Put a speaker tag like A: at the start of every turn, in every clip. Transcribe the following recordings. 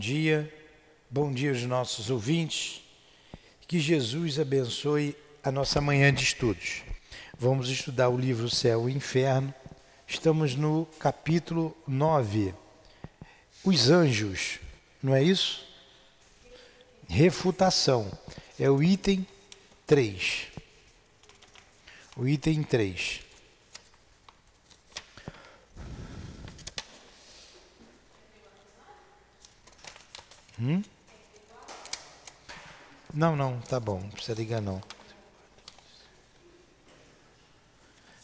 A: dia, bom dia aos nossos ouvintes. Que Jesus abençoe a nossa manhã de estudos. Vamos estudar o livro Céu e Inferno. Estamos no capítulo 9. Os anjos, não é isso? Refutação. É o item 3. O item 3. Hum? Não, não, tá bom, não precisa ligar não.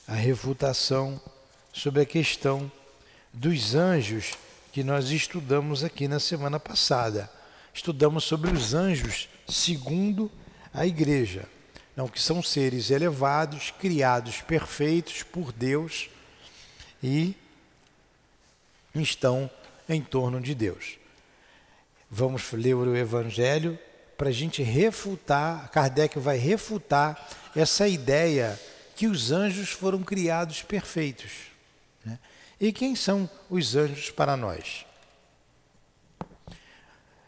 A: A refutação sobre a questão dos anjos que nós estudamos aqui na semana passada. Estudamos sobre os anjos segundo a igreja. Não, que são seres elevados, criados perfeitos por Deus e estão em torno de Deus. Vamos ler o Evangelho para a gente refutar, Kardec vai refutar essa ideia que os anjos foram criados perfeitos. Né? E quem são os anjos para nós?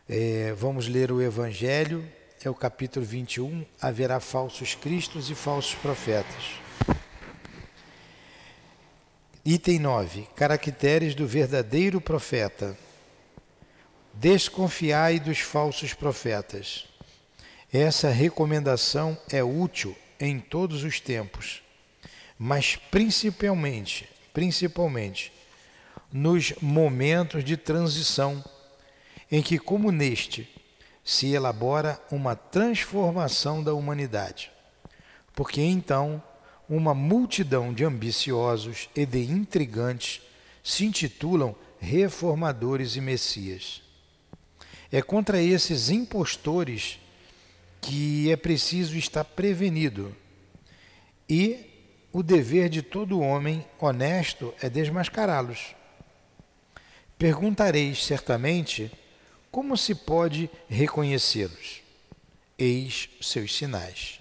A: É, vamos ler o Evangelho, é o capítulo 21. Haverá falsos cristos e falsos profetas. Item 9: Caracteres do verdadeiro profeta. Desconfiai dos falsos profetas. Essa recomendação é útil em todos os tempos, mas principalmente, principalmente nos momentos de transição em que, como neste, se elabora uma transformação da humanidade. Porque então uma multidão de ambiciosos e de intrigantes se intitulam reformadores e messias. É contra esses impostores que é preciso estar prevenido. E o dever de todo homem honesto é desmascará-los. Perguntareis certamente como se pode reconhecê-los. Eis seus sinais.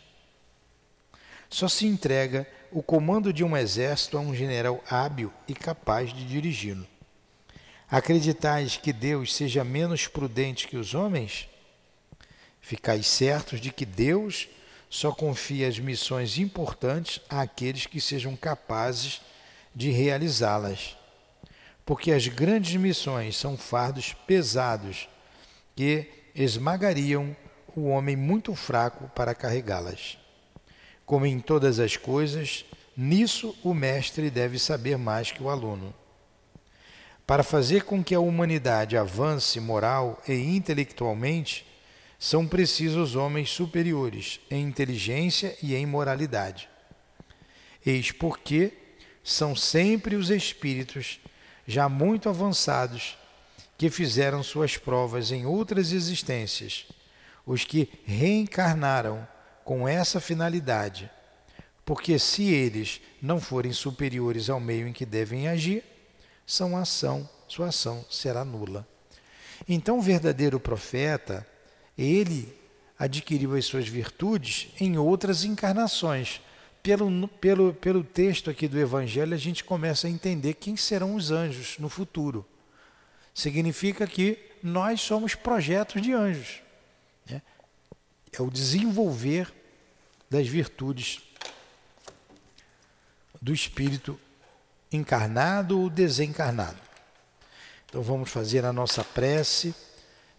A: Só se entrega o comando de um exército a um general hábil e capaz de dirigi-lo. Acreditais que Deus seja menos prudente que os homens? Ficais certos de que Deus só confia as missões importantes àqueles que sejam capazes de realizá-las. Porque as grandes missões são fardos pesados que esmagariam o homem muito fraco para carregá-las. Como em todas as coisas, nisso o mestre deve saber mais que o aluno. Para fazer com que a humanidade avance moral e intelectualmente, são precisos homens superiores em inteligência e em moralidade. Eis porque são sempre os espíritos já muito avançados que fizeram suas provas em outras existências, os que reencarnaram com essa finalidade. Porque se eles não forem superiores ao meio em que devem agir, sua ação, sua ação será nula. Então, o verdadeiro profeta, ele adquiriu as suas virtudes em outras encarnações. Pelo, pelo, pelo texto aqui do Evangelho, a gente começa a entender quem serão os anjos no futuro. Significa que nós somos projetos de anjos. Né? É o desenvolver das virtudes do Espírito encarnado ou desencarnado. Então vamos fazer a nossa prece,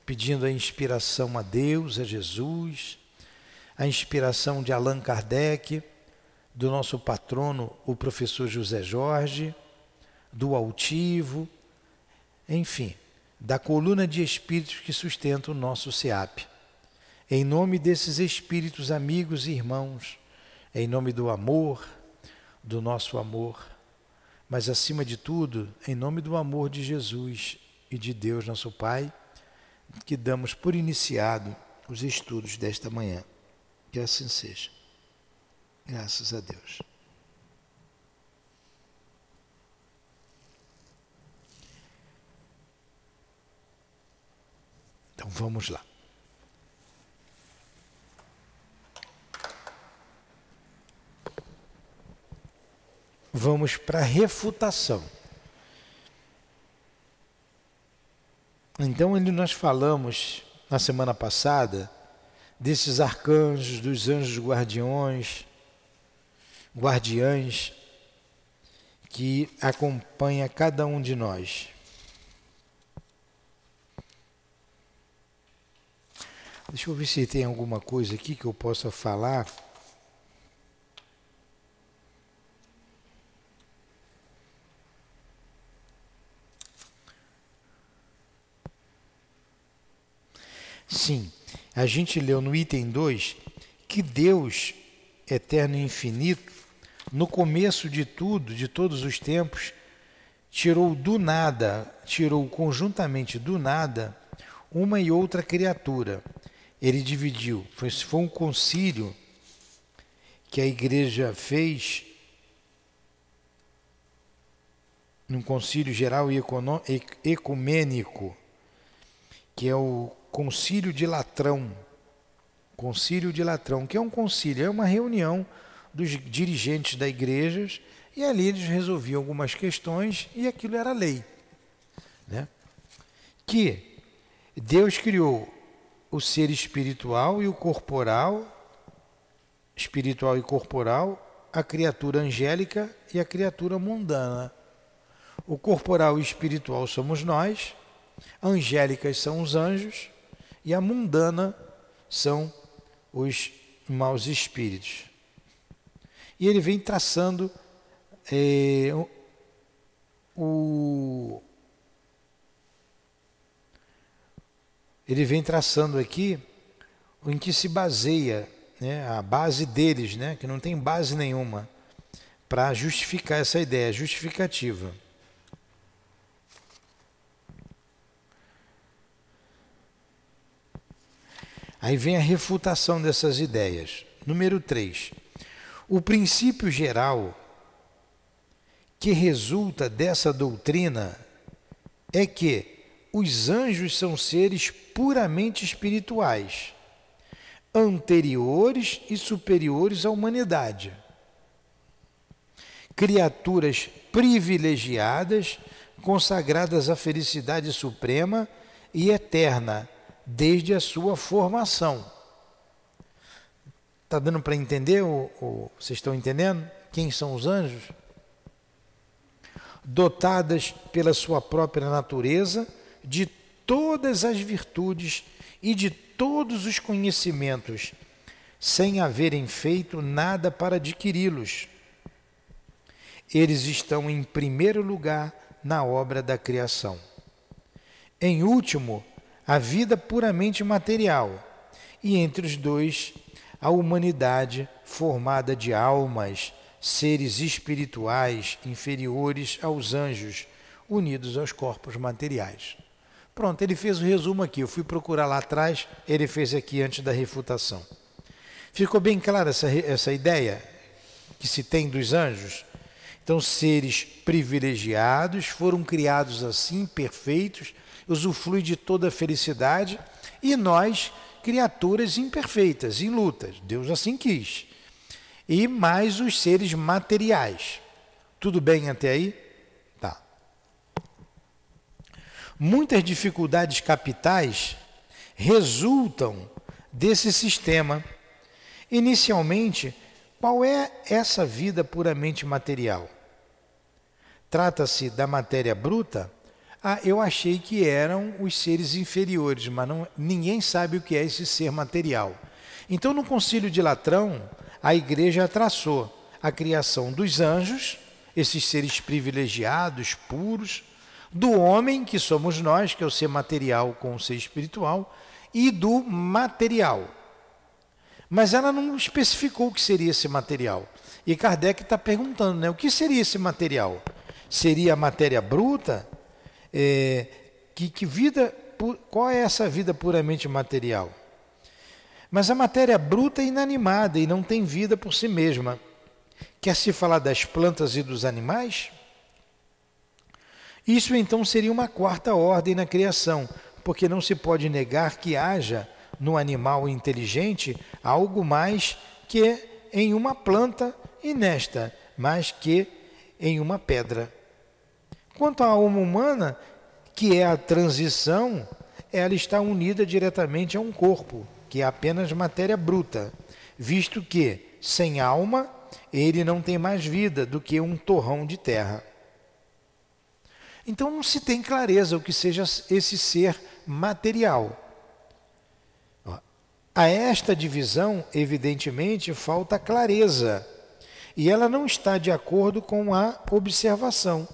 A: pedindo a inspiração a Deus, a Jesus, a inspiração de Allan Kardec, do nosso patrono, o professor José Jorge, do altivo, enfim, da coluna de espíritos que sustenta o nosso SEAP. Em nome desses espíritos amigos e irmãos, em nome do amor, do nosso amor, mas acima de tudo, em nome do amor de Jesus e de Deus, nosso Pai, que damos por iniciado os estudos desta manhã. Que assim seja. Graças a Deus. Então vamos lá. Vamos para a refutação. Então, nós falamos na semana passada desses arcanjos, dos anjos guardiões, guardiães que acompanha cada um de nós. Deixa eu ver se tem alguma coisa aqui que eu possa falar. Sim, a gente leu no item 2 que Deus, eterno e infinito, no começo de tudo, de todos os tempos, tirou do nada, tirou conjuntamente do nada, uma e outra criatura. Ele dividiu, foi, foi um concílio que a igreja fez, num concílio geral e ecumênico, que é o Concílio de Latrão. Concílio de Latrão, que é um concílio, é uma reunião dos dirigentes da igreja e ali eles resolviam algumas questões e aquilo era lei. Né? Que Deus criou o ser espiritual e o corporal, espiritual e corporal, a criatura angélica e a criatura mundana. O corporal e espiritual somos nós, angélicas são os anjos e a mundana são os maus espíritos. E ele vem traçando é, o. Ele vem traçando aqui em que se baseia né, a base deles, né, que não tem base nenhuma, para justificar essa ideia, justificativa. Aí vem a refutação dessas ideias. Número 3. O princípio geral que resulta dessa doutrina é que os anjos são seres puramente espirituais, anteriores e superiores à humanidade. Criaturas privilegiadas, consagradas à felicidade suprema e eterna desde a sua formação. Está dando para entender? Ou, vocês estão entendendo? Quem são os anjos? Dotadas pela sua própria natureza de todas as virtudes e de todos os conhecimentos, sem haverem feito nada para adquiri-los. Eles estão em primeiro lugar na obra da criação. Em último, a vida puramente material, e entre os dois, a humanidade formada de almas, seres espirituais inferiores aos anjos, unidos aos corpos materiais. Pronto, ele fez o resumo aqui. Eu fui procurar lá atrás, ele fez aqui antes da refutação. Ficou bem clara essa, essa ideia que se tem dos anjos? Então, seres privilegiados foram criados assim, perfeitos, usufrui de toda a felicidade, e nós, criaturas imperfeitas, em lutas. Deus assim quis. E mais os seres materiais. Tudo bem até aí? Tá. Muitas dificuldades capitais resultam desse sistema. Inicialmente, qual é essa vida puramente material? Trata-se da matéria bruta ah, eu achei que eram os seres inferiores, mas não, ninguém sabe o que é esse ser material. Então, no Concílio de Latrão, a igreja traçou a criação dos anjos, esses seres privilegiados, puros, do homem, que somos nós, que é o ser material com o ser espiritual, e do material. Mas ela não especificou o que seria esse material. E Kardec está perguntando, né, o que seria esse material? Seria a matéria bruta? É, que, que vida, qual é essa vida puramente material? Mas a matéria bruta é inanimada e não tem vida por si mesma. Quer se falar das plantas e dos animais? Isso então seria uma quarta ordem na criação, porque não se pode negar que haja no animal inteligente algo mais que em uma planta e nesta, mais que em uma pedra. Quanto à alma humana, que é a transição, ela está unida diretamente a um corpo, que é apenas matéria bruta, visto que, sem alma, ele não tem mais vida do que um torrão de terra. Então não se tem clareza o que seja esse ser material. A esta divisão, evidentemente, falta clareza, e ela não está de acordo com a observação.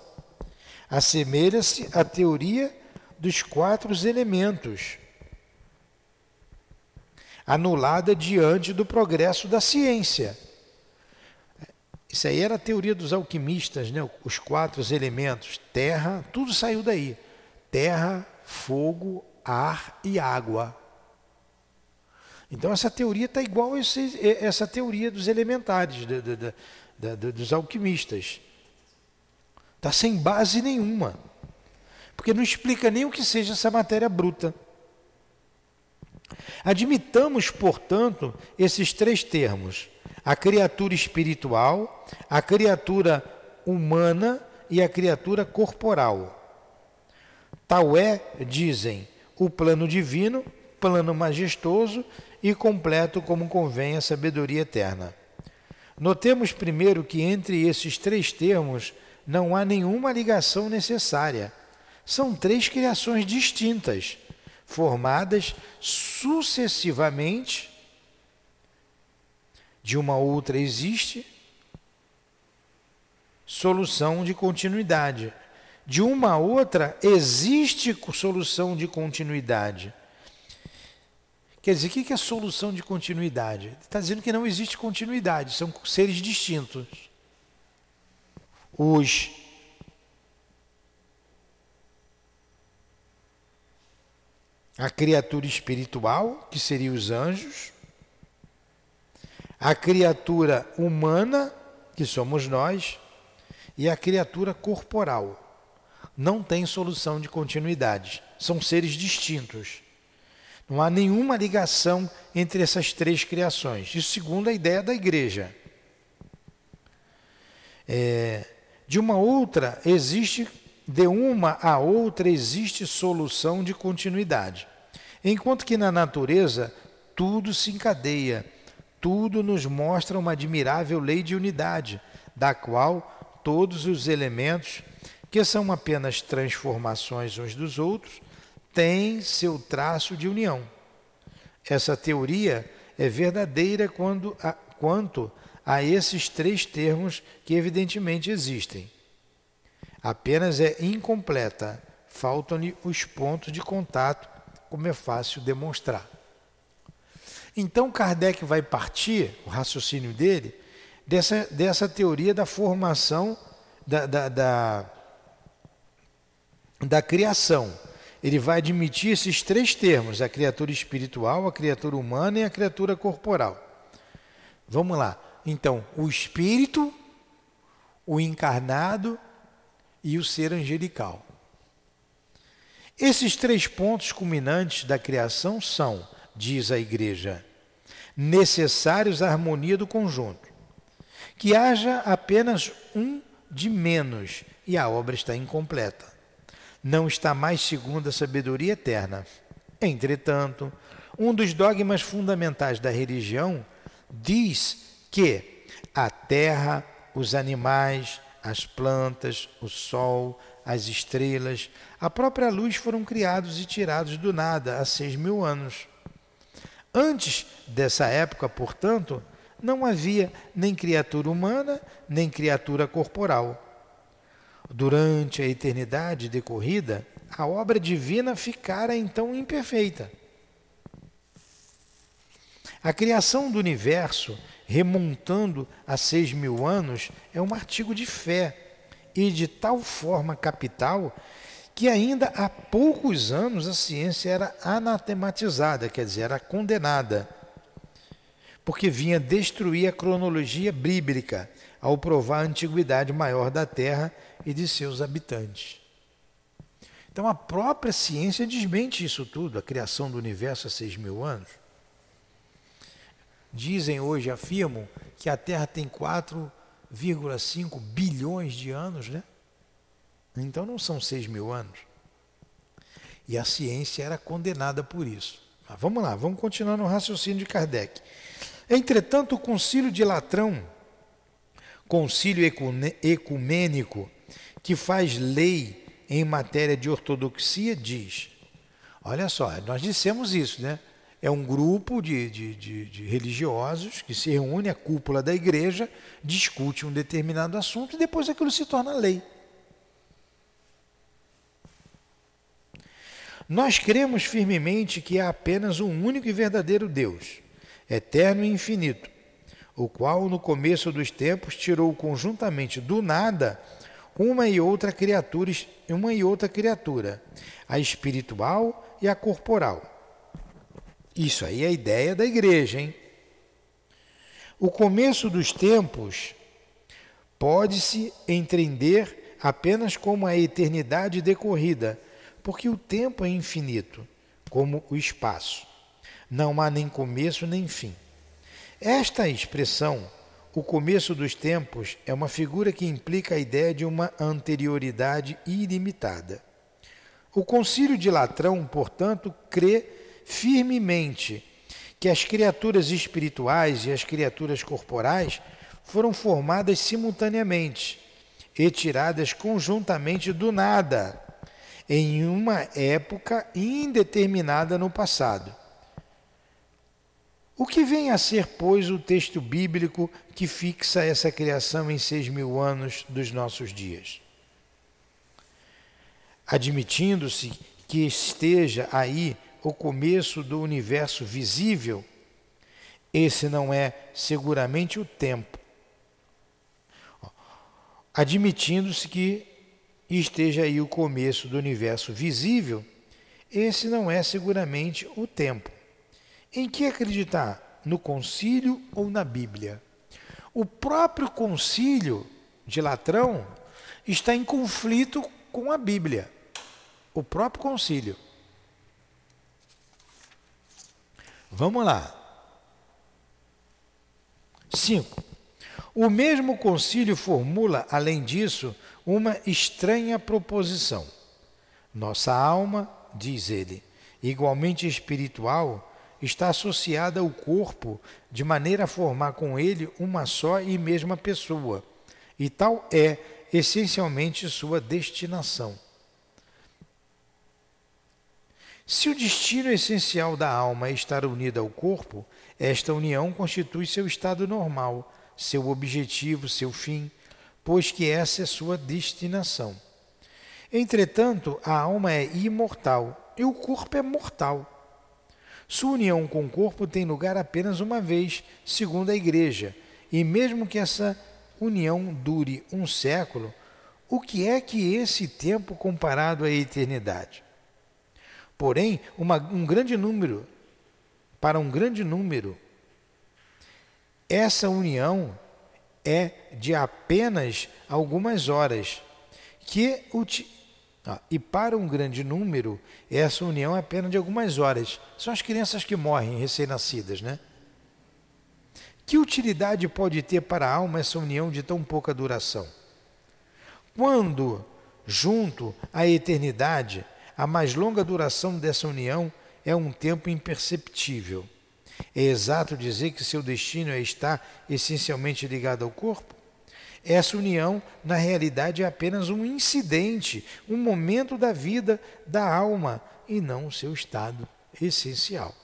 A: Assemelha-se à teoria dos quatro elementos, anulada diante do progresso da ciência. Isso aí era a teoria dos alquimistas, né? os quatro elementos: terra, tudo saiu daí: terra, fogo, ar e água. Então, essa teoria está igual a essa teoria dos elementares, dos alquimistas. Está sem base nenhuma. Porque não explica nem o que seja essa matéria bruta. Admitamos, portanto, esses três termos: a criatura espiritual, a criatura humana e a criatura corporal. Tal é, dizem, o plano divino, plano majestoso e completo como convém a sabedoria eterna. Notemos primeiro que entre esses três termos não há nenhuma ligação necessária. São três criações distintas formadas sucessivamente. De uma outra existe solução de continuidade. De uma outra existe solução de continuidade. Quer dizer, o que é solução de continuidade? Está dizendo que não existe continuidade, são seres distintos. Os a criatura espiritual, que seria os anjos, a criatura humana, que somos nós, e a criatura corporal. Não tem solução de continuidade, são seres distintos. Não há nenhuma ligação entre essas três criações. Isso segundo a ideia da igreja. É, de uma outra existe de uma a outra existe solução de continuidade. Enquanto que na natureza tudo se encadeia, tudo nos mostra uma admirável lei de unidade, da qual todos os elementos, que são apenas transformações uns dos outros, têm seu traço de união. Essa teoria é verdadeira quando a, quanto a esses três termos que evidentemente existem apenas é incompleta, faltam-lhe os pontos de contato, como é fácil demonstrar. Então Kardec vai partir, o raciocínio dele, dessa, dessa teoria da formação da, da, da, da criação. Ele vai admitir esses três termos: a criatura espiritual, a criatura humana e a criatura corporal. Vamos lá. Então, o espírito, o encarnado e o ser angelical. Esses três pontos culminantes da criação são, diz a Igreja, necessários à harmonia do conjunto. Que haja apenas um de menos e a obra está incompleta. Não está mais segundo a sabedoria eterna. Entretanto, um dos dogmas fundamentais da religião diz que a terra, os animais, as plantas, o sol, as estrelas, a própria luz foram criados e tirados do nada há seis mil anos. Antes dessa época, portanto, não havia nem criatura humana, nem criatura corporal. Durante a eternidade decorrida, a obra divina ficara então imperfeita. A criação do universo remontando a seis mil anos, é um artigo de fé. E de tal forma capital que ainda há poucos anos a ciência era anatematizada, quer dizer, era condenada, porque vinha destruir a cronologia bíblica ao provar a antiguidade maior da Terra e de seus habitantes. Então a própria ciência desmente isso tudo, a criação do universo há seis mil anos dizem hoje, afirmam, que a Terra tem 4,5 bilhões de anos, né? Então não são 6 mil anos. E a ciência era condenada por isso. Mas vamos lá, vamos continuar no raciocínio de Kardec. Entretanto, o Concílio de Latrão, concílio ecumênico, que faz lei em matéria de ortodoxia, diz: olha só, nós dissemos isso, né? É um grupo de, de, de, de religiosos que se reúne à cúpula da igreja, discute um determinado assunto e depois aquilo se torna lei. Nós cremos firmemente que há apenas um único e verdadeiro Deus, eterno e infinito, o qual no começo dos tempos tirou conjuntamente do nada uma e outra criatura, uma e outra criatura, a espiritual e a corporal isso aí é a ideia da igreja, hein? O começo dos tempos pode-se entender apenas como a eternidade decorrida, porque o tempo é infinito, como o espaço. Não há nem começo nem fim. Esta expressão, o começo dos tempos, é uma figura que implica a ideia de uma anterioridade ilimitada. O Concílio de Latrão, portanto, crê firmemente que as criaturas espirituais e as criaturas corporais foram formadas simultaneamente e tiradas conjuntamente do nada, em uma época indeterminada no passado. O que vem a ser, pois, o texto bíblico que fixa essa criação em seis mil anos dos nossos dias? Admitindo-se que esteja aí o começo do universo visível, esse não é seguramente o tempo. Admitindo-se que esteja aí o começo do universo visível, esse não é seguramente o tempo. Em que acreditar? No concílio ou na Bíblia? O próprio concílio de Latrão está em conflito com a Bíblia. O próprio concílio. Vamos lá. 5. O mesmo concílio formula, além disso, uma estranha proposição. Nossa alma, diz ele, igualmente espiritual, está associada ao corpo de maneira a formar com ele uma só e mesma pessoa, e tal é essencialmente sua destinação. Se o destino essencial da alma é estar unida ao corpo, esta união constitui seu estado normal, seu objetivo, seu fim, pois que essa é sua destinação. Entretanto, a alma é imortal e o corpo é mortal. Sua união com o corpo tem lugar apenas uma vez, segundo a Igreja, e mesmo que essa união dure um século, o que é que esse tempo comparado à eternidade? Porém, uma, um grande número, para um grande número, essa união é de apenas algumas horas, que e para um grande número, essa união é apenas de algumas horas. São as crianças que morrem recém-nascidas, né? Que utilidade pode ter para a alma essa união de tão pouca duração? Quando, junto à eternidade, a mais longa duração dessa união é um tempo imperceptível. É exato dizer que seu destino é estar essencialmente ligado ao corpo? Essa união, na realidade, é apenas um incidente, um momento da vida da alma e não o seu estado essencial.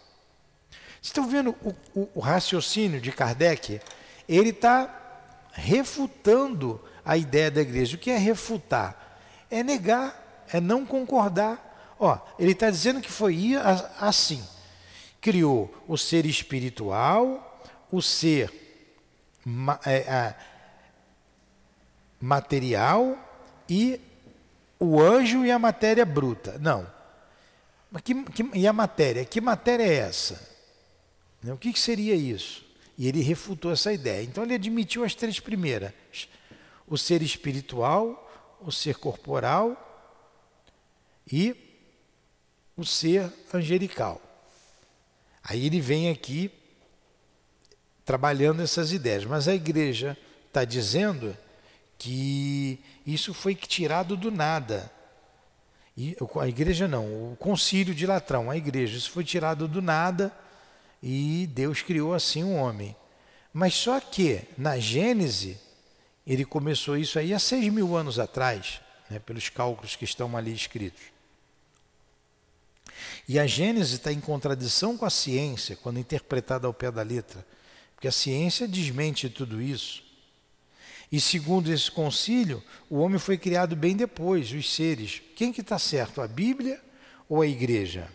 A: Estão vendo o, o, o raciocínio de Kardec? Ele está refutando a ideia da igreja. O que é refutar? É negar é não concordar. Ó, ele está dizendo que foi assim. Criou o ser espiritual, o ser é, material e o anjo e a matéria bruta. Não. Que, que, e a matéria? Que matéria é essa? O que, que seria isso? E ele refutou essa ideia. Então ele admitiu as três primeiras: o ser espiritual, o ser corporal e o ser angelical. Aí ele vem aqui trabalhando essas ideias, mas a igreja está dizendo que isso foi tirado do nada. E, a igreja não, o concílio de Latrão, a igreja. Isso foi tirado do nada e Deus criou assim o um homem. Mas só que na Gênese, ele começou isso aí há seis mil anos atrás, né, pelos cálculos que estão ali escritos. E a Gênese está em contradição com a ciência, quando interpretada ao pé da letra, porque a ciência desmente tudo isso. E segundo esse concílio, o homem foi criado bem depois, os seres. Quem que está certo, a Bíblia ou a igreja?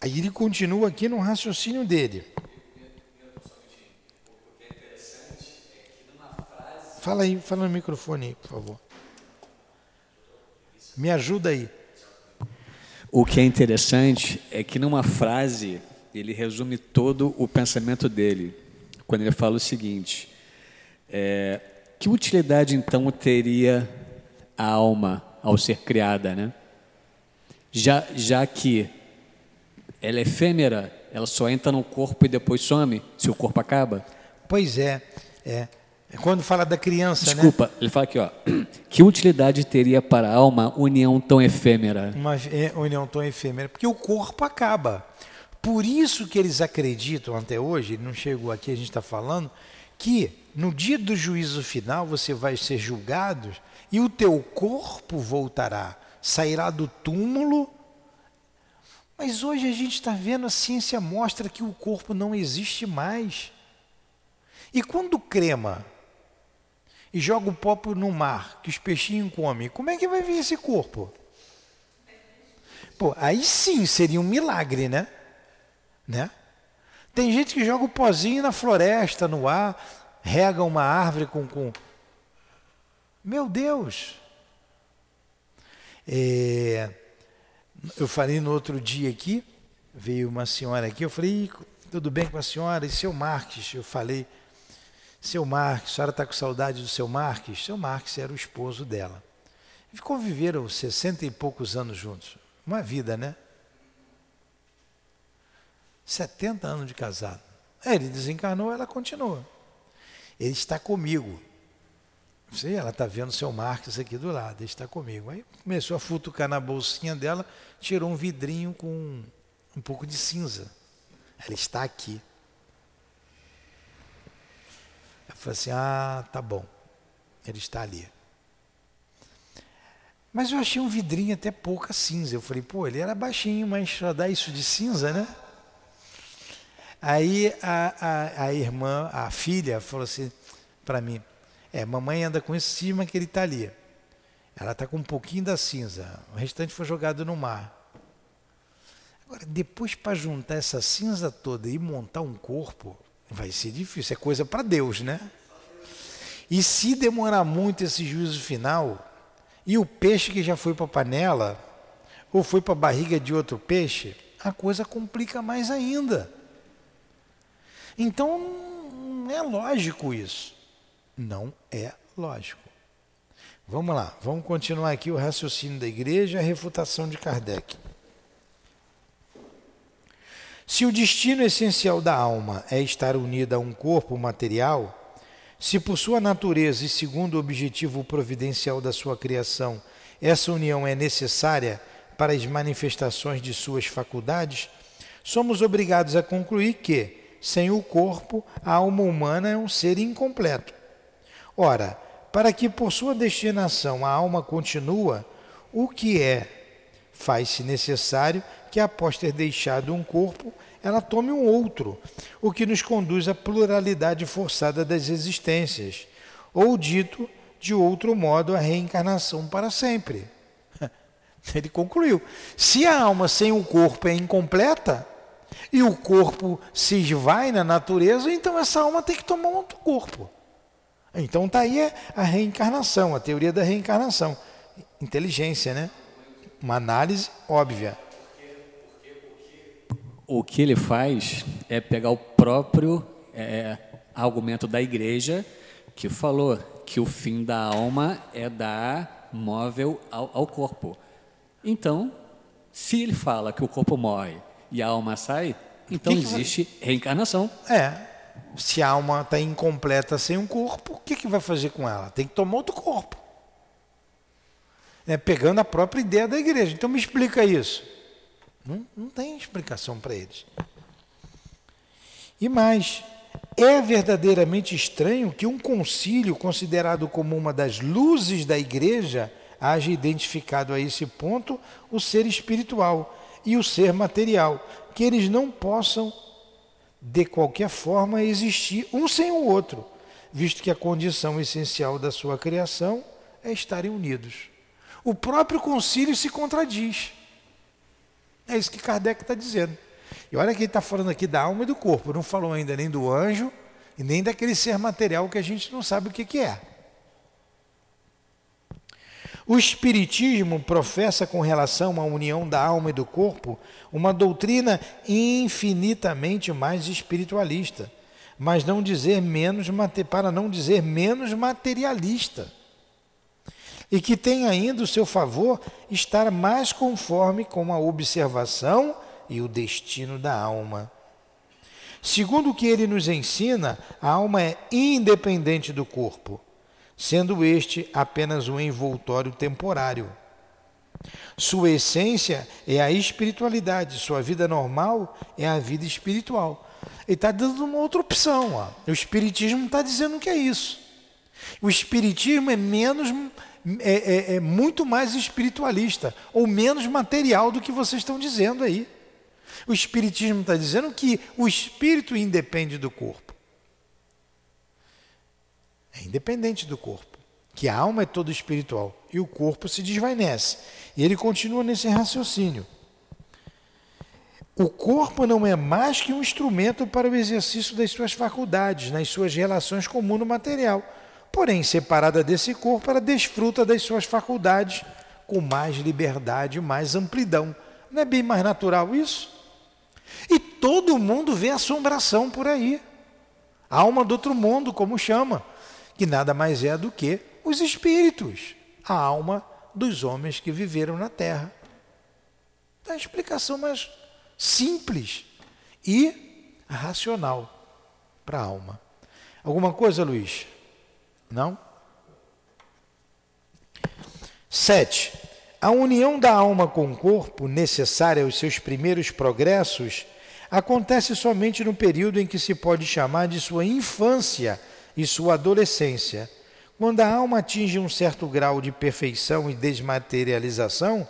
A: Aí ele continua aqui no raciocínio dele. Fala aí, fala no microfone aí, por favor. Me ajuda aí.
B: O que é interessante é que numa frase ele resume todo o pensamento dele, quando ele fala o seguinte: é, que utilidade então teria a alma ao ser criada, né? Já, já que ela é efêmera, ela só entra no corpo e depois some, se o corpo acaba?
A: Pois é, é. É quando fala da criança,
B: né? Desculpa,
A: né?
B: ele fala aqui, ó. Que utilidade teria para a alma união tão efêmera?
A: Uma é, união tão efêmera, porque o corpo acaba. Por isso que eles acreditam até hoje, ele não chegou aqui, a gente está falando, que no dia do juízo final você vai ser julgado e o teu corpo voltará, sairá do túmulo. Mas hoje a gente está vendo, a ciência mostra que o corpo não existe mais. E quando crema e joga o pó no mar, que os peixinhos comem, como é que vai vir esse corpo? Pô, aí sim seria um milagre, né? né? Tem gente que joga o pozinho na floresta, no ar, rega uma árvore com. com... Meu Deus! É... Eu falei no outro dia aqui, veio uma senhora aqui, eu falei, tudo bem com a senhora? E seu Marques? Eu falei, seu Marques, a senhora está com saudade do seu Marques? Seu Marques era o esposo dela. E conviveram sessenta e poucos anos juntos. Uma vida, né? 70 anos de casado. É, ele desencarnou, ela continua. Ele está comigo. Sei, ela está vendo seu Marques aqui do lado, ele está comigo. Aí começou a futucar na bolsinha dela, tirou um vidrinho com um pouco de cinza. Ela está aqui. Eu falei assim: ah, tá bom. Ele está ali. Mas eu achei um vidrinho até pouca cinza. Eu falei, pô, ele era baixinho, mas só dá isso de cinza, né? Aí a, a, a irmã, a filha, falou assim para mim: É, mamãe anda com esse cima que ele está ali. Ela está com um pouquinho da cinza. O restante foi jogado no mar. Agora, depois para juntar essa cinza toda e montar um corpo, vai ser difícil. É coisa para Deus, né? E se demorar muito esse juízo final, e o peixe que já foi para a panela, ou foi para a barriga de outro peixe, a coisa complica mais ainda. Então, não é lógico isso. Não é lógico. Vamos lá, vamos continuar aqui o raciocínio da igreja, a refutação de Kardec. Se o destino essencial da alma é estar unida a um corpo material, se por sua natureza e segundo o objetivo providencial da sua criação, essa união é necessária para as manifestações de suas faculdades, somos obrigados a concluir que, sem o corpo, a alma humana é um ser incompleto. Ora, para que por sua destinação a alma continua, o que é? Faz-se necessário que, após ter deixado um corpo, ela tome um outro, o que nos conduz à pluralidade forçada das existências, ou dito de outro modo, a reencarnação para sempre. Ele concluiu: se a alma sem o corpo é incompleta, e o corpo se esvai na natureza, então essa alma tem que tomar um outro corpo. Então está aí a reencarnação, a teoria da reencarnação. Inteligência, né? Uma análise óbvia.
B: O que ele faz é pegar o próprio é, argumento da igreja que falou que o fim da alma é dar móvel ao, ao corpo. Então, se ele fala que o corpo morre e a alma sai, então que que existe vai... reencarnação.
A: É. Se a alma está incompleta sem um corpo, o que, que vai fazer com ela? Tem que tomar outro corpo. né, pegando a própria ideia da igreja. Então me explica isso. Não, não tem explicação para eles. E mais, é verdadeiramente estranho que um concílio considerado como uma das luzes da igreja haja identificado a esse ponto o ser espiritual e o ser material, que eles não possam de qualquer forma existir um sem o outro, visto que a condição essencial da sua criação é estarem unidos. O próprio concílio se contradiz. É isso que Kardec está dizendo. E olha que ele está falando aqui da alma e do corpo, não falou ainda nem do anjo e nem daquele ser material que a gente não sabe o que, que é. O Espiritismo professa com relação à união da alma e do corpo uma doutrina infinitamente mais espiritualista, mas não dizer menos para não dizer menos materialista. E que tem ainda o seu favor estar mais conforme com a observação e o destino da alma. Segundo o que ele nos ensina, a alma é independente do corpo sendo este apenas um envoltório temporário. Sua essência é a espiritualidade, sua vida normal é a vida espiritual. Ele está dando uma outra opção. Ó. O Espiritismo está dizendo que é isso. O Espiritismo é menos, é, é, é muito mais espiritualista, ou menos material do que vocês estão dizendo aí. O Espiritismo está dizendo que o espírito independe do corpo. É independente do corpo. Que a alma é toda espiritual e o corpo se desvanece. E ele continua nesse raciocínio. O corpo não é mais que um instrumento para o exercício das suas faculdades, nas suas relações com o mundo material. Porém, separada desse corpo, ela desfruta das suas faculdades com mais liberdade, mais amplidão. Não é bem mais natural isso? E todo mundo vê assombração por aí. Alma do outro mundo, como chama que nada mais é do que os espíritos, a alma dos homens que viveram na terra. É a explicação mais simples e racional para a alma. Alguma coisa, Luiz? Não? Sete. A união da alma com o corpo, necessária aos seus primeiros progressos, acontece somente no período em que se pode chamar de sua infância e sua adolescência. Quando a alma atinge um certo grau de perfeição e desmaterialização,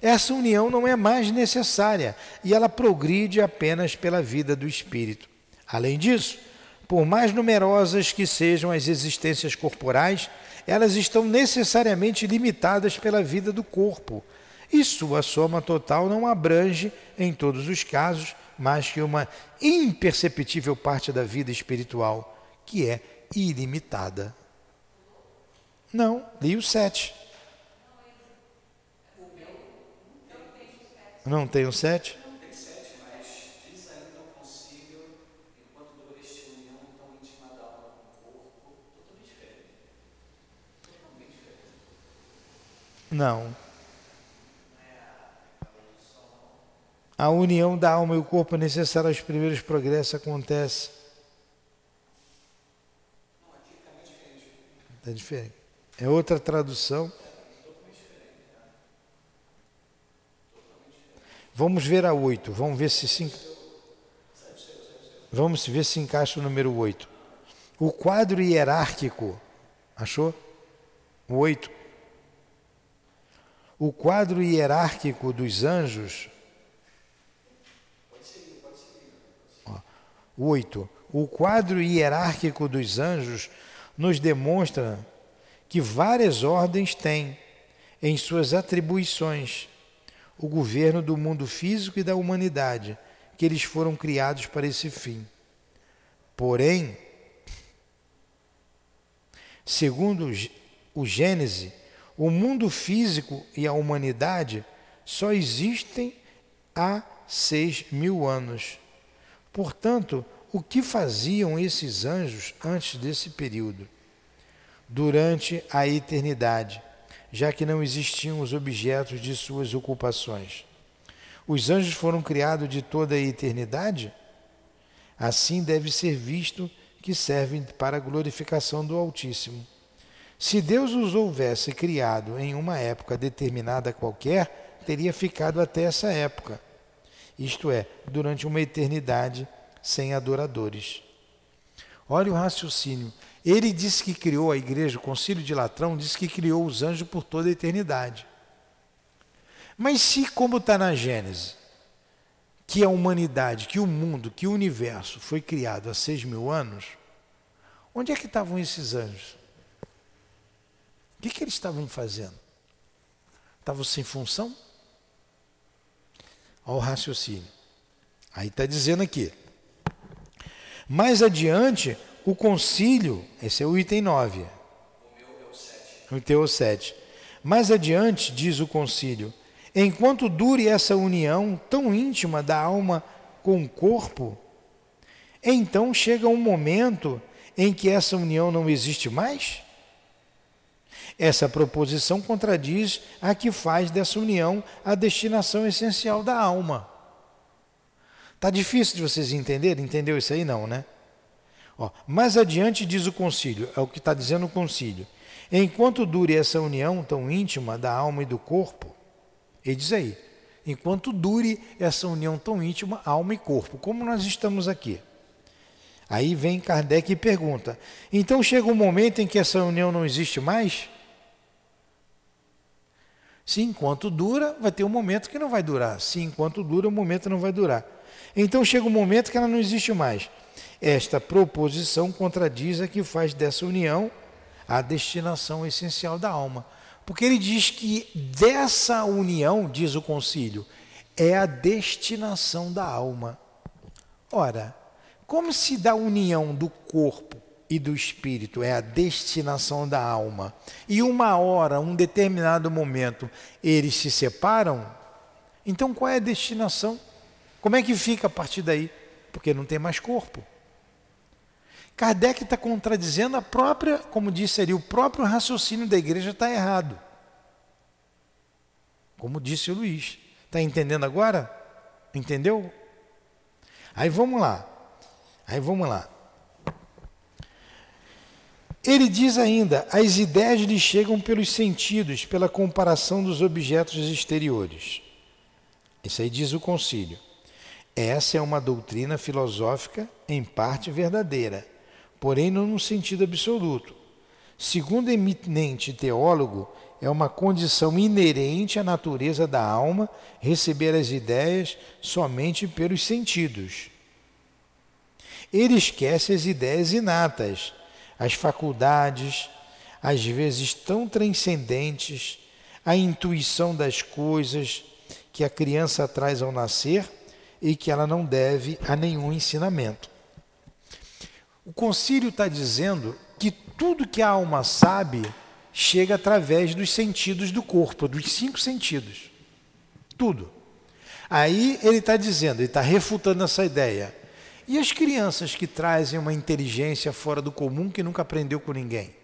A: essa união não é mais necessária e ela progride apenas pela vida do espírito. Além disso, por mais numerosas que sejam as existências corporais, elas estão necessariamente limitadas pela vida do corpo, e sua soma total não abrange, em todos os casos, mais que uma imperceptível parte da vida espiritual, que é ilimitada. Não, li o 7. Não tem o 7? Não tem 7, mas diz ainda o concílio, enquanto dura este união tão íntima da alma com o corpo, totalmente diferente. Totalmente diferente. Não. A união da alma e o corpo é necessária aos primeiros progressos acontece É diferente. É outra tradução. Vamos ver a 8. Vamos ver se se, Vamos ver se encaixa o número 8. O quadro hierárquico. Achou? O 8. O quadro hierárquico dos anjos. O 8. O quadro hierárquico dos anjos nos demonstra que várias ordens têm em suas atribuições o governo do mundo físico e da humanidade, que eles foram criados para esse fim. Porém, segundo o Gênese, o mundo físico e a humanidade só existem há seis mil anos. Portanto, o que faziam esses anjos antes desse período, durante a eternidade, já que não existiam os objetos de suas ocupações. Os anjos foram criados de toda a eternidade? Assim deve ser visto que servem para a glorificação do Altíssimo. Se Deus os houvesse criado em uma época determinada qualquer, teria ficado até essa época, isto é, durante uma eternidade sem adoradores. Olha o raciocínio. Ele disse que criou a igreja, o concílio de Latrão disse que criou os anjos por toda a eternidade. Mas se, como está na Gênesis, que a humanidade, que o mundo, que o universo foi criado há seis mil anos, onde é que estavam esses anjos? O que, que eles estavam fazendo? Estavam sem função? Olha o raciocínio. Aí está dizendo aqui. Mais adiante, o concílio, esse é o item 9. O meu é o 7. O teu é o 7. Mais adiante, diz o concílio, enquanto dure essa união tão íntima da alma com o corpo, então chega um momento em que essa união não existe mais? Essa proposição contradiz a que faz dessa união a destinação essencial da alma. Tá difícil de vocês entenderem? Entendeu isso aí não, né? Ó, mais adiante diz o concílio, é o que está dizendo o concílio. Enquanto dure essa união tão íntima da alma e do corpo, ele diz aí, enquanto dure essa união tão íntima, alma e corpo, como nós estamos aqui. Aí vem Kardec e pergunta: então chega um momento em que essa união não existe mais? Se enquanto dura, vai ter um momento que não vai durar. Se enquanto dura, o momento não vai durar. Então chega um momento que ela não existe mais. Esta proposição contradiz a que faz dessa união a destinação essencial da alma. Porque ele diz que dessa união, diz o concílio, é a destinação da alma. Ora, como se da união do corpo e do espírito é a destinação da alma, e uma hora, um determinado momento, eles se separam, então qual é a destinação? Como é que fica a partir daí? Porque não tem mais corpo. Kardec está contradizendo a própria, como disse ali, o próprio raciocínio da igreja está errado. Como disse o Luiz. Está entendendo agora? Entendeu? Aí vamos lá. Aí vamos lá. Ele diz ainda: as ideias lhe chegam pelos sentidos, pela comparação dos objetos exteriores. Isso aí diz o concílio. Essa é uma doutrina filosófica em parte verdadeira, porém não no sentido absoluto. Segundo eminente teólogo, é uma condição inerente à natureza da alma receber as ideias somente pelos sentidos. Ele esquece as ideias inatas, as faculdades, às vezes tão transcendentes, a intuição das coisas que a criança traz ao nascer e que ela não deve a nenhum ensinamento. O concílio está dizendo que tudo que a alma sabe chega através dos sentidos do corpo, dos cinco sentidos. Tudo. Aí ele está dizendo, ele está refutando essa ideia. E as crianças que trazem uma inteligência fora do comum que nunca aprendeu com ninguém?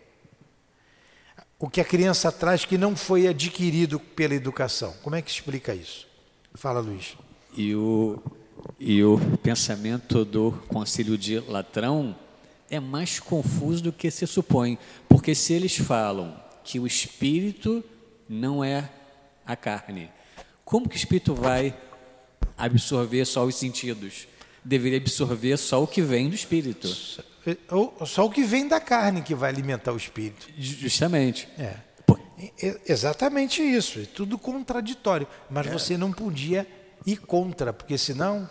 A: O que a criança traz que não foi adquirido pela educação. Como é que explica isso? Fala, Luiz.
B: E o, e o pensamento do concílio de Latrão é mais confuso do que se supõe. Porque se eles falam que o espírito não é a carne, como que o espírito vai absorver só os sentidos? Deveria absorver só o que vem do espírito.
A: Só o que vem da carne que vai alimentar o espírito.
B: Justamente.
A: É. Exatamente isso. É tudo contraditório. Mas é. você não podia ir contra, porque senão.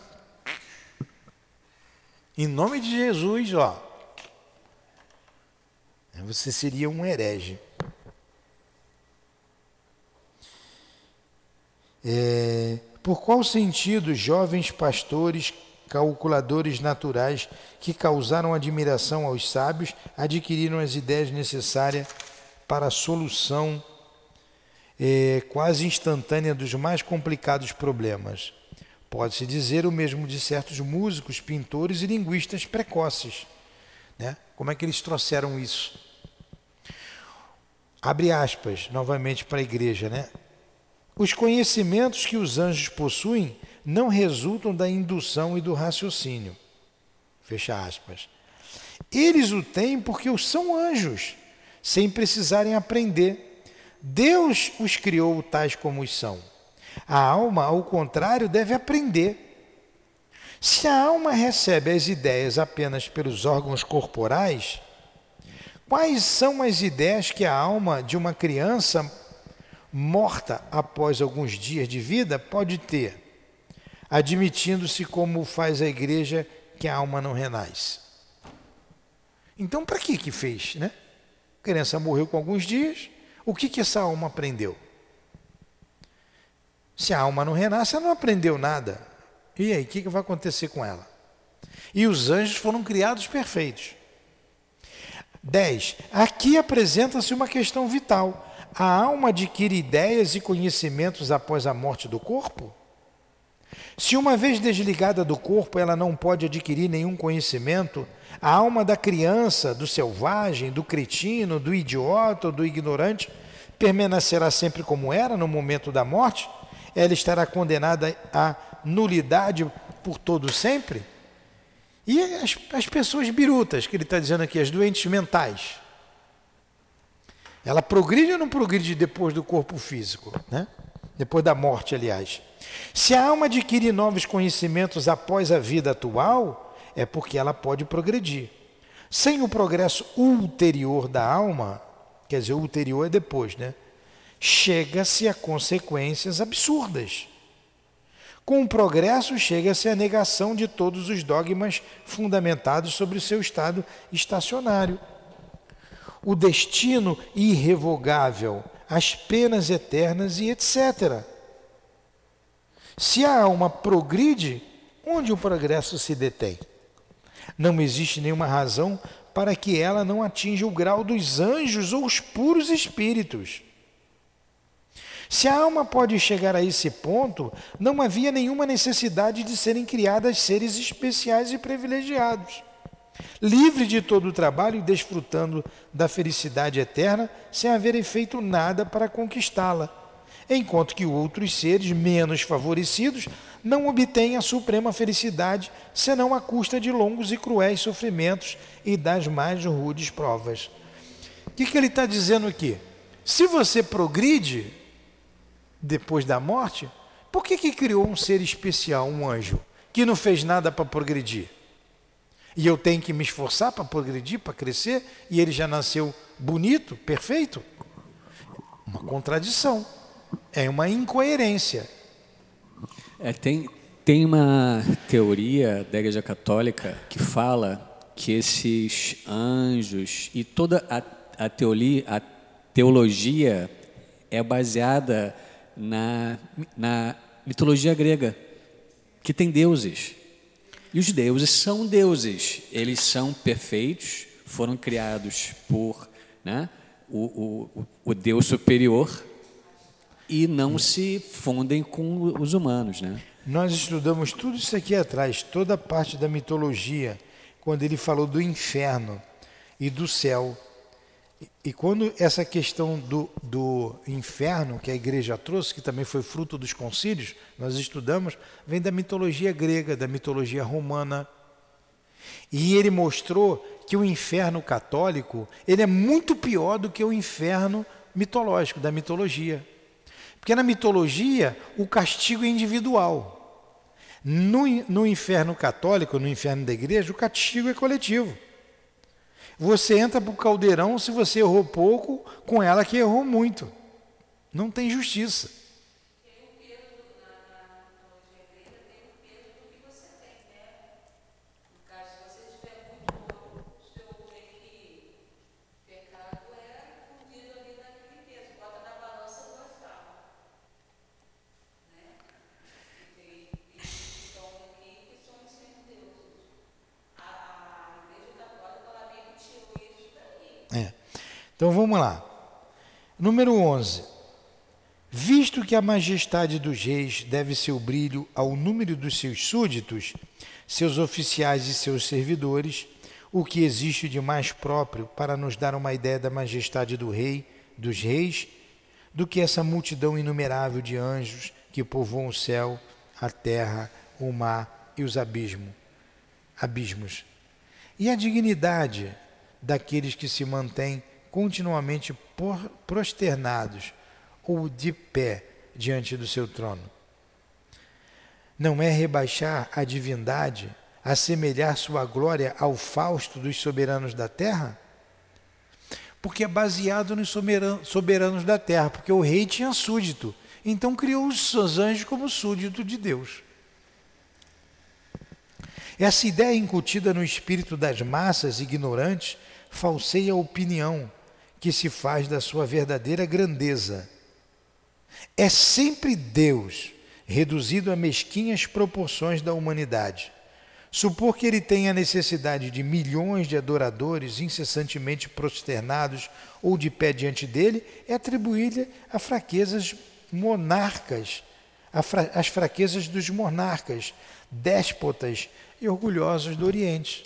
A: Em nome de Jesus, ó. Você seria um herege. É, por qual sentido jovens pastores calculadores naturais que causaram admiração aos sábios adquiriram as ideias necessárias para a solução é, quase instantânea dos mais complicados problemas. Pode-se dizer o mesmo de certos músicos, pintores e linguistas precoces. Né? Como é que eles trouxeram isso? Abre aspas novamente para a igreja, né? Os conhecimentos que os anjos possuem não resultam da indução e do raciocínio. Fecha aspas. Eles o têm porque são anjos. sem precisarem aprender. Deus os criou tais como são. A alma, ao contrário, deve aprender. Se a alma recebe as ideias apenas pelos órgãos corporais, quais são as ideias que a alma de uma criança morta após alguns dias de vida pode ter, admitindo-se como faz a igreja que a alma não renasce? Então, para que que fez, né? A criança morreu com alguns dias, o que que essa alma aprendeu? Se a alma não renasce, ela não aprendeu nada. E aí, o que, que vai acontecer com ela? E os anjos foram criados perfeitos. 10. Aqui apresenta-se uma questão vital. A alma adquire ideias e conhecimentos após a morte do corpo? Se uma vez desligada do corpo ela não pode adquirir nenhum conhecimento, a alma da criança, do selvagem, do cretino, do idiota do ignorante permanecerá sempre como era no momento da morte? ela estará condenada à nulidade por todo sempre? E as, as pessoas birutas, que ele está dizendo aqui, as doentes mentais? Ela progride ou não progride depois do corpo físico? Né? Depois da morte, aliás. Se a alma adquire novos conhecimentos após a vida atual, é porque ela pode progredir. Sem o progresso ulterior da alma, quer dizer, ulterior é depois, né? chega-se a consequências absurdas. Com o progresso, chega-se à negação de todos os dogmas fundamentados sobre o seu estado estacionário. O destino irrevogável, as penas eternas e etc. Se a alma progride, onde o progresso se detém? Não existe nenhuma razão para que ela não atinja o grau dos anjos ou os puros espíritos. Se a alma pode chegar a esse ponto, não havia nenhuma necessidade de serem criadas seres especiais e privilegiados, livre de todo o trabalho e desfrutando da felicidade eterna, sem haverem feito nada para conquistá-la, enquanto que outros seres menos favorecidos não obtêm a suprema felicidade senão à custa de longos e cruéis sofrimentos e das mais rudes provas. O que, que ele está dizendo aqui? Se você progride, depois da morte, por que, que criou um ser especial, um anjo, que não fez nada para progredir? E eu tenho que me esforçar para progredir, para crescer, e ele já nasceu bonito, perfeito? Uma contradição, é uma incoerência.
B: É, tem, tem uma teoria da Igreja Católica que fala que esses anjos e toda a, a, teoria, a teologia é baseada na, na mitologia grega, que tem deuses. E os deuses são deuses, eles são perfeitos, foram criados por né, o, o, o Deus superior e não se fundem com os humanos. Né?
A: Nós estudamos tudo isso aqui atrás, toda a parte da mitologia, quando ele falou do inferno e do céu. E quando essa questão do, do inferno que a igreja trouxe, que também foi fruto dos concílios, nós estudamos, vem da mitologia grega, da mitologia romana. E ele mostrou que o inferno católico ele é muito pior do que o inferno mitológico, da mitologia. Porque na mitologia o castigo é individual. No, no inferno católico, no inferno da igreja, o castigo é coletivo. Você entra para o caldeirão se você errou pouco, com ela que errou muito. Não tem justiça. Então vamos lá. Número 11. Visto que a majestade dos reis deve seu brilho ao número dos seus súditos, seus oficiais e seus servidores, o que existe de mais próprio para nos dar uma ideia da majestade do rei, dos reis, do que essa multidão inumerável de anjos que povoam o céu, a terra, o mar e os abismos. abismos. E a dignidade daqueles que se mantêm continuamente prosternados ou de pé diante do seu trono. Não é rebaixar a divindade, assemelhar sua glória ao Fausto dos soberanos da terra? Porque é baseado nos soberanos da terra, porque o rei tinha súdito, então criou os seus anjos como súdito de Deus. Essa ideia incutida no espírito das massas ignorantes falseia a opinião que se faz da sua verdadeira grandeza. É sempre Deus, reduzido a mesquinhas proporções da humanidade. Supor que ele tenha necessidade de milhões de adoradores incessantemente prosternados ou de pé diante dele é atribuir-lhe a fraquezas monarcas, as fraquezas dos monarcas, déspotas e orgulhosos do Oriente.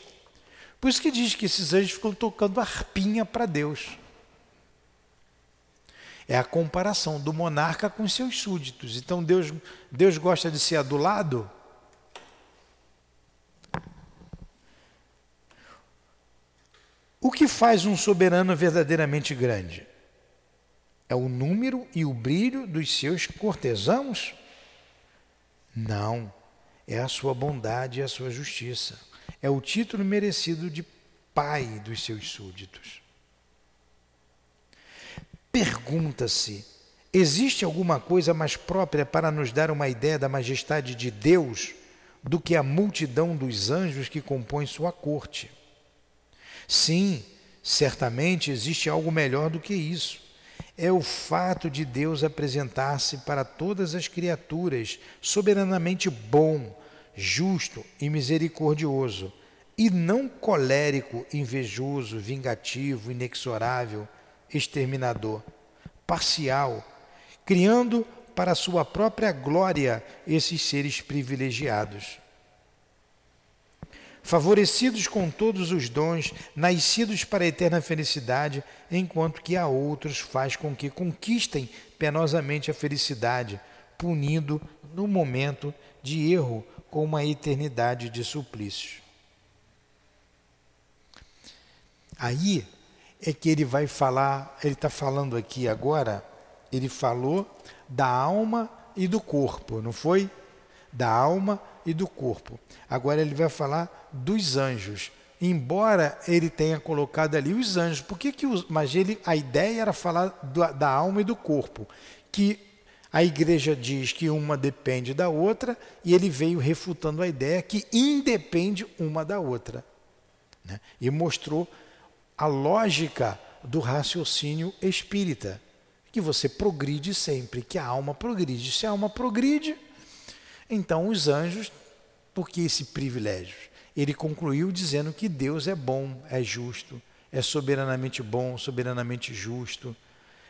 A: Por isso que diz que esses anjos ficam tocando arpinha para Deus. É a comparação do monarca com seus súditos. Então Deus, Deus gosta de ser adulado? O que faz um soberano verdadeiramente grande? É o número e o brilho dos seus cortesãos? Não, é a sua bondade e a sua justiça. É o título merecido de pai dos seus súditos. Pergunta-se: existe alguma coisa mais própria para nos dar uma ideia da majestade de Deus do que a multidão dos anjos que compõem sua corte? Sim, certamente existe algo melhor do que isso. É o fato de Deus apresentar-se para todas as criaturas soberanamente bom, justo e misericordioso, e não colérico, invejoso, vingativo, inexorável, exterminador, parcial, criando para sua própria glória esses seres privilegiados. Favorecidos com todos os dons, nascidos para a eterna felicidade, enquanto que a outros faz com que conquistem penosamente a felicidade, punindo no momento de erro com uma eternidade de suplício. Aí é que ele vai falar, ele está falando aqui agora, ele falou da alma e do corpo, não foi? Da alma e do corpo. Agora ele vai falar dos anjos. Embora ele tenha colocado ali os anjos, por que, que os, mas ele, a ideia era falar da, da alma e do corpo, que a igreja diz que uma depende da outra e ele veio refutando a ideia que independe uma da outra. Né? E mostrou a lógica do raciocínio espírita, que você progride sempre, que a alma progride. Se a alma progride, então os anjos, por que esse privilégio? Ele concluiu dizendo que Deus é bom, é justo, é soberanamente bom, soberanamente justo.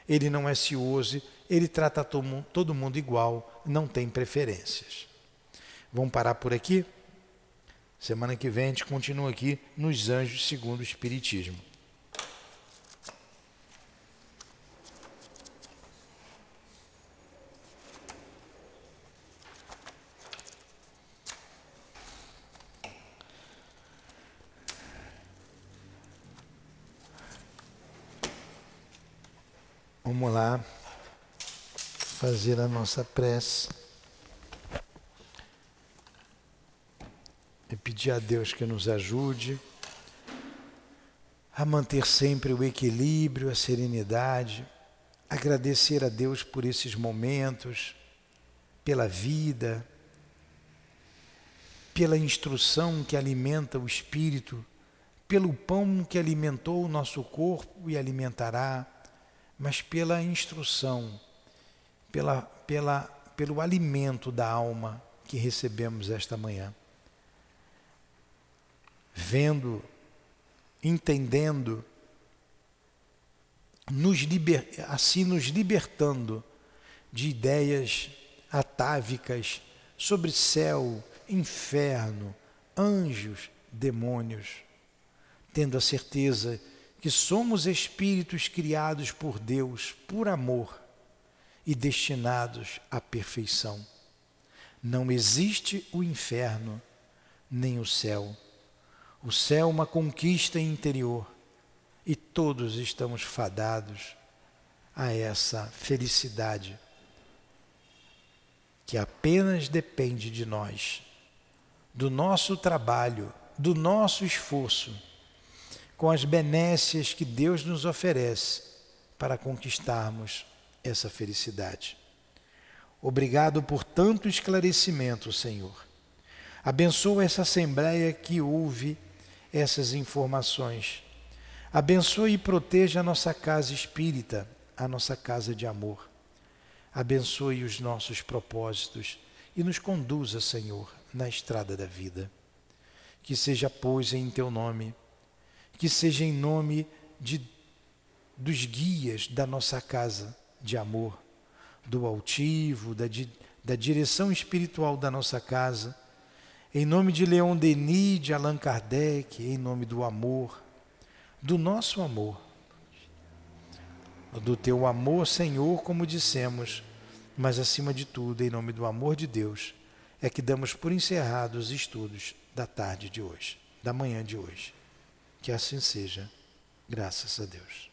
A: Ele não é cioso, ele trata todo mundo igual, não tem preferências. Vamos parar por aqui? Semana que vem a gente continua aqui nos Anjos segundo o Espiritismo. Vamos lá fazer a nossa prece. E pedir a Deus que nos ajude a manter sempre o equilíbrio, a serenidade, agradecer a Deus por esses momentos, pela vida, pela instrução que alimenta o espírito, pelo pão que alimentou o nosso corpo e alimentará mas pela instrução, pela, pela, pelo alimento da alma que recebemos esta manhã. Vendo, entendendo, nos liber, assim nos libertando de ideias atávicas sobre céu, inferno, anjos, demônios, tendo a certeza que somos espíritos criados por Deus por amor e destinados à perfeição. Não existe o inferno nem o céu. O céu é uma conquista interior e todos estamos fadados a essa felicidade que apenas depende de nós, do nosso trabalho, do nosso esforço, com as benécias que Deus nos oferece para conquistarmos essa felicidade. Obrigado por tanto esclarecimento, Senhor. Abençoa essa assembleia que ouve essas informações. Abençoe e proteja a nossa casa espírita, a nossa casa de amor. Abençoe os nossos propósitos e nos conduza, Senhor, na estrada da vida. Que seja, pois, em teu nome, que seja em nome de, dos guias da nossa casa de amor, do altivo, da, da direção espiritual da nossa casa, em nome de Leon Denis, de Allan Kardec, em nome do amor, do nosso amor, do teu amor, Senhor, como dissemos, mas acima de tudo, em nome do amor de Deus, é que damos por encerrados os estudos da tarde de hoje, da manhã de hoje. Que assim seja, graças a Deus.